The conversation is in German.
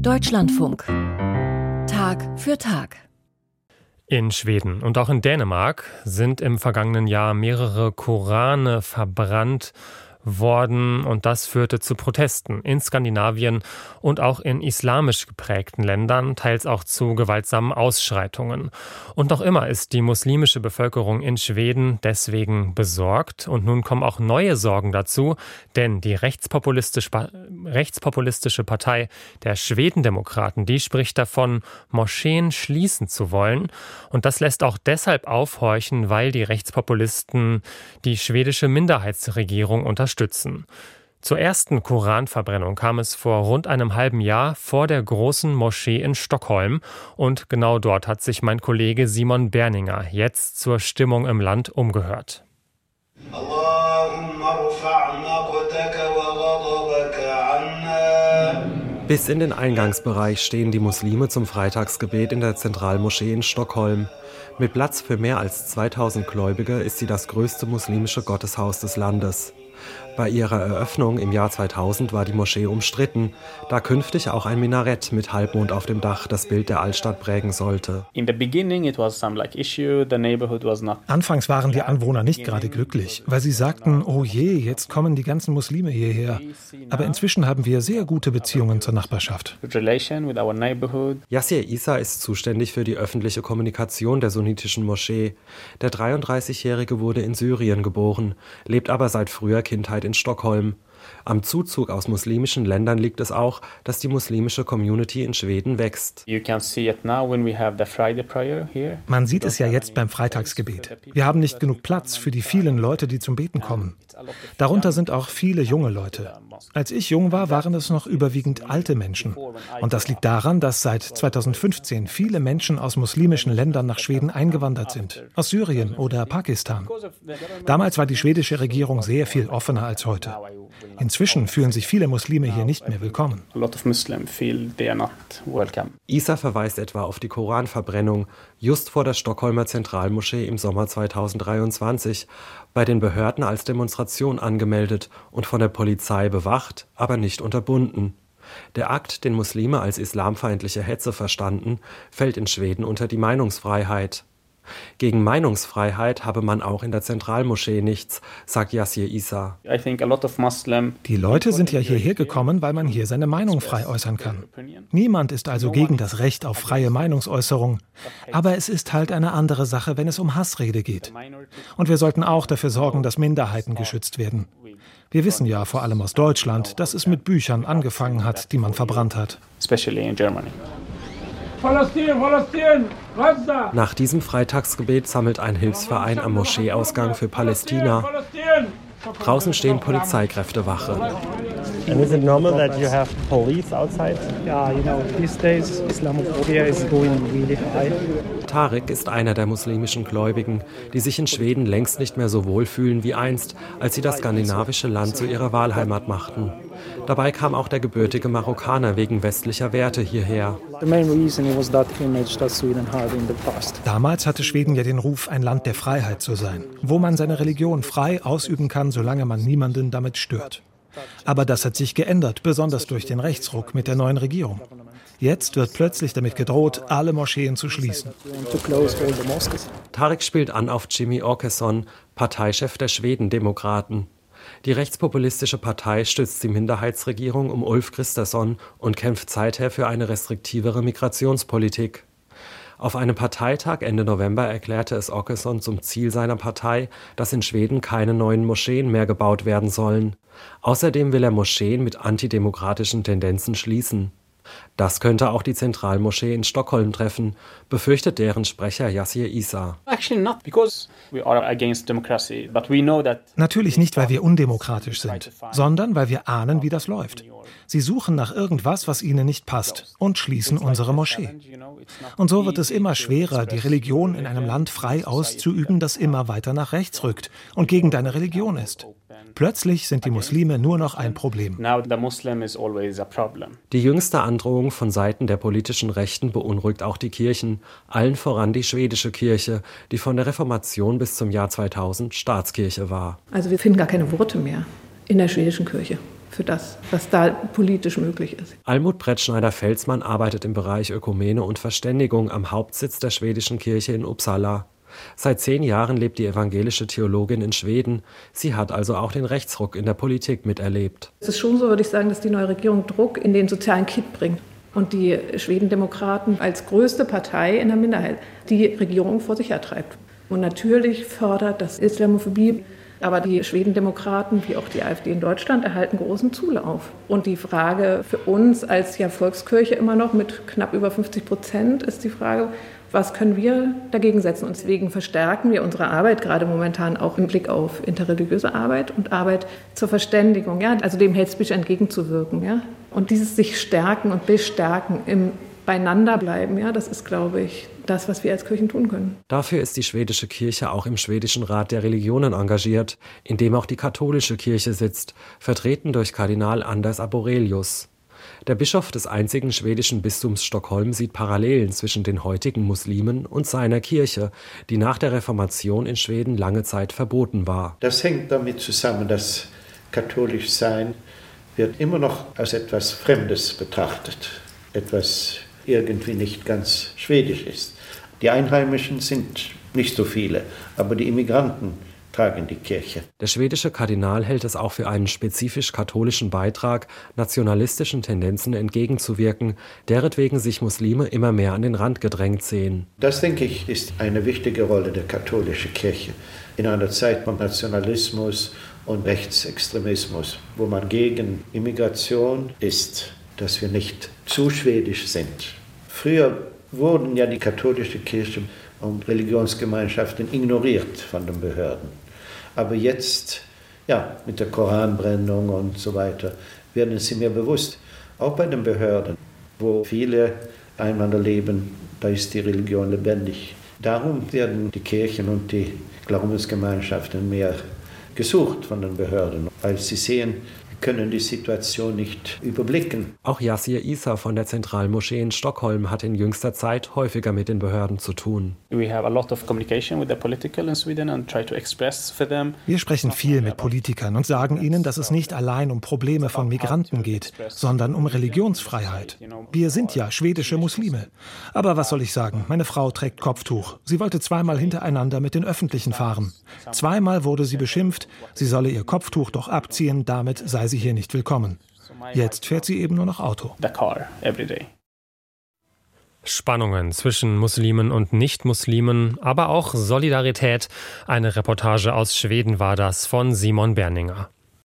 Deutschlandfunk. Tag für Tag. In Schweden und auch in Dänemark sind im vergangenen Jahr mehrere Korane verbrannt worden und das führte zu Protesten in Skandinavien und auch in islamisch geprägten Ländern, teils auch zu gewaltsamen Ausschreitungen. Und noch immer ist die muslimische Bevölkerung in Schweden deswegen besorgt und nun kommen auch neue Sorgen dazu, denn die rechtspopulistische, rechtspopulistische Partei der Schwedendemokraten, die spricht davon, Moscheen schließen zu wollen und das lässt auch deshalb aufhorchen, weil die Rechtspopulisten die schwedische Minderheitsregierung unter unterstützen. Zur ersten Koranverbrennung kam es vor rund einem halben Jahr vor der großen Moschee in Stockholm und genau dort hat sich mein Kollege Simon Berninger jetzt zur Stimmung im Land umgehört. Bis in den Eingangsbereich stehen die Muslime zum Freitagsgebet in der Zentralmoschee in Stockholm. Mit Platz für mehr als 2000 Gläubige ist sie das größte muslimische Gotteshaus des Landes. Bei ihrer Eröffnung im Jahr 2000 war die Moschee umstritten, da künftig auch ein Minarett mit Halbmond auf dem Dach das Bild der Altstadt prägen sollte. Anfangs waren die Anwohner nicht gerade glücklich, weil sie sagten, oh je, jetzt kommen die ganzen Muslime hierher. Aber inzwischen haben wir sehr gute Beziehungen zur Nachbarschaft. Yassir Isa ist zuständig für die öffentliche Kommunikation der sunnitischen Moschee. Der 33-Jährige wurde in Syrien geboren, lebt aber seit früher Kindheit in Stockholm. Am Zuzug aus muslimischen Ländern liegt es auch, dass die muslimische Community in Schweden wächst. Man sieht es ja jetzt beim Freitagsgebet. Wir haben nicht genug Platz für die vielen Leute, die zum Beten kommen. Darunter sind auch viele junge Leute. Als ich jung war, waren es noch überwiegend alte Menschen. Und das liegt daran, dass seit 2015 viele Menschen aus muslimischen Ländern nach Schweden eingewandert sind, aus Syrien oder Pakistan. Damals war die schwedische Regierung sehr viel offener als heute. Inzwischen fühlen sich viele Muslime hier nicht mehr willkommen. Isa verweist etwa auf die Koranverbrennung just vor der Stockholmer Zentralmoschee im Sommer 2023, bei den Behörden als Demonstration angemeldet und von der Polizei bewacht, aber nicht unterbunden. Der Akt, den Muslime als islamfeindliche Hetze verstanden, fällt in Schweden unter die Meinungsfreiheit. Gegen Meinungsfreiheit habe man auch in der Zentralmoschee nichts, sagt Yassir Isa. Die Leute sind ja hierher gekommen, weil man hier seine Meinung frei äußern kann. Niemand ist also gegen das Recht auf freie Meinungsäußerung. Aber es ist halt eine andere Sache, wenn es um Hassrede geht. Und wir sollten auch dafür sorgen, dass Minderheiten geschützt werden. Wir wissen ja vor allem aus Deutschland, dass es mit Büchern angefangen hat, die man verbrannt hat. Especially in Germany. Nach diesem Freitagsgebet sammelt ein Hilfsverein am Moscheeausgang für Palästina. Draußen stehen Polizeikräfte Wache. And is it normal that you have police outside? Yeah, you know, these days Islamophobia is going really high. Tarek ist einer der muslimischen Gläubigen, die sich in Schweden längst nicht mehr so wohlfühlen wie einst, als sie das skandinavische Land zu ihrer Wahlheimat machten. Dabei kam auch der gebürtige Marokkaner wegen westlicher Werte hierher. Damals hatte Schweden ja den Ruf, ein Land der Freiheit zu sein, wo man seine Religion frei ausüben kann, solange man niemanden damit stört. Aber das hat sich geändert, besonders durch den Rechtsruck mit der neuen Regierung. Jetzt wird plötzlich damit gedroht, alle Moscheen zu schließen. Tarek spielt an auf Jimmy Åkesson, Parteichef der Schwedendemokraten. Die rechtspopulistische Partei stützt die Minderheitsregierung um Ulf Kristersson und kämpft seither für eine restriktivere Migrationspolitik. Auf einem Parteitag Ende November erklärte es Åkesson zum Ziel seiner Partei, dass in Schweden keine neuen Moscheen mehr gebaut werden sollen. Außerdem will er Moscheen mit antidemokratischen Tendenzen schließen. Das könnte auch die Zentralmoschee in Stockholm treffen, befürchtet deren Sprecher Yassir Isa. Natürlich nicht, weil wir undemokratisch sind, sondern weil wir ahnen, wie das läuft. Sie suchen nach irgendwas, was ihnen nicht passt und schließen unsere Moschee. Und so wird es immer schwerer, die Religion in einem Land frei auszuüben, das immer weiter nach rechts rückt und gegen deine Religion ist. Plötzlich sind die Muslime nur noch ein Problem. Die jüngste Androhung von Seiten der politischen Rechten beunruhigt auch die Kirchen, allen voran die schwedische Kirche, die von der Reformation bis zum Jahr 2000 Staatskirche war. Also wir finden gar keine Worte mehr in der schwedischen Kirche. für das, was da politisch möglich ist. Almut Brettschneider-Felsmann arbeitet im Bereich Ökumene und Verständigung am Hauptsitz der schwedischen Kirche in Uppsala. Seit zehn Jahren lebt die evangelische Theologin in Schweden. Sie hat also auch den Rechtsruck in der Politik miterlebt. Es ist schon so, würde ich sagen, dass die neue Regierung Druck in den sozialen Kit bringt. Und die Schwedendemokraten als größte Partei in der Minderheit die Regierung vor sich hertreibt. Und natürlich fördert das Islamophobie aber die Schwedendemokraten wie auch die AfD in Deutschland erhalten großen Zulauf. Und die Frage für uns als ja Volkskirche immer noch mit knapp über 50 Prozent ist die Frage, was können wir dagegen setzen? Und deswegen verstärken wir unsere Arbeit gerade momentan auch im Blick auf interreligiöse Arbeit und Arbeit zur Verständigung, ja, also dem Hate Speech entgegenzuwirken. Ja. Und dieses sich stärken und bestärken im Beieinanderbleiben, ja, das ist, glaube ich, das, was wir als Kirchen tun können. Dafür ist die schwedische Kirche auch im schwedischen Rat der Religionen engagiert, in dem auch die katholische Kirche sitzt, vertreten durch Kardinal Anders Aborelius. Der Bischof des einzigen schwedischen Bistums Stockholm sieht Parallelen zwischen den heutigen Muslimen und seiner Kirche, die nach der Reformation in Schweden lange Zeit verboten war. Das hängt damit zusammen, dass katholisch sein wird immer noch als etwas Fremdes betrachtet, etwas irgendwie nicht ganz schwedisch ist. Die Einheimischen sind nicht so viele, aber die Immigranten tragen die Kirche. Der schwedische Kardinal hält es auch für einen spezifisch katholischen Beitrag, nationalistischen Tendenzen entgegenzuwirken, deretwegen sich Muslime immer mehr an den Rand gedrängt sehen. Das, denke ich, ist eine wichtige Rolle der katholischen Kirche in einer Zeit von Nationalismus und Rechtsextremismus, wo man gegen Immigration ist, dass wir nicht zu schwedisch sind. Früher wurden ja die katholische Kirche und Religionsgemeinschaften ignoriert von den Behörden. Aber jetzt, ja, mit der Koranbrennung und so weiter, werden sie mir bewusst, auch bei den Behörden, wo viele einander leben, da ist die Religion lebendig. Darum werden die Kirchen und die Glaubensgemeinschaften mehr gesucht von den Behörden, weil sie sehen, können die Situation nicht überblicken. Auch Yassir Isa von der Zentralmoschee in Stockholm hat in jüngster Zeit häufiger mit den Behörden zu tun. Wir sprechen viel mit Politikern und sagen ihnen, dass es nicht allein um Probleme von Migranten geht, sondern um Religionsfreiheit. Wir sind ja schwedische Muslime. Aber was soll ich sagen? Meine Frau trägt Kopftuch. Sie wollte zweimal hintereinander mit den Öffentlichen fahren. Zweimal wurde sie beschimpft, sie solle ihr Kopftuch doch abziehen, damit sei sie hier nicht willkommen. Jetzt fährt sie eben nur noch Auto. Spannungen zwischen Muslimen und Nicht-Muslimen, aber auch Solidarität. Eine Reportage aus Schweden war das von Simon Berninger.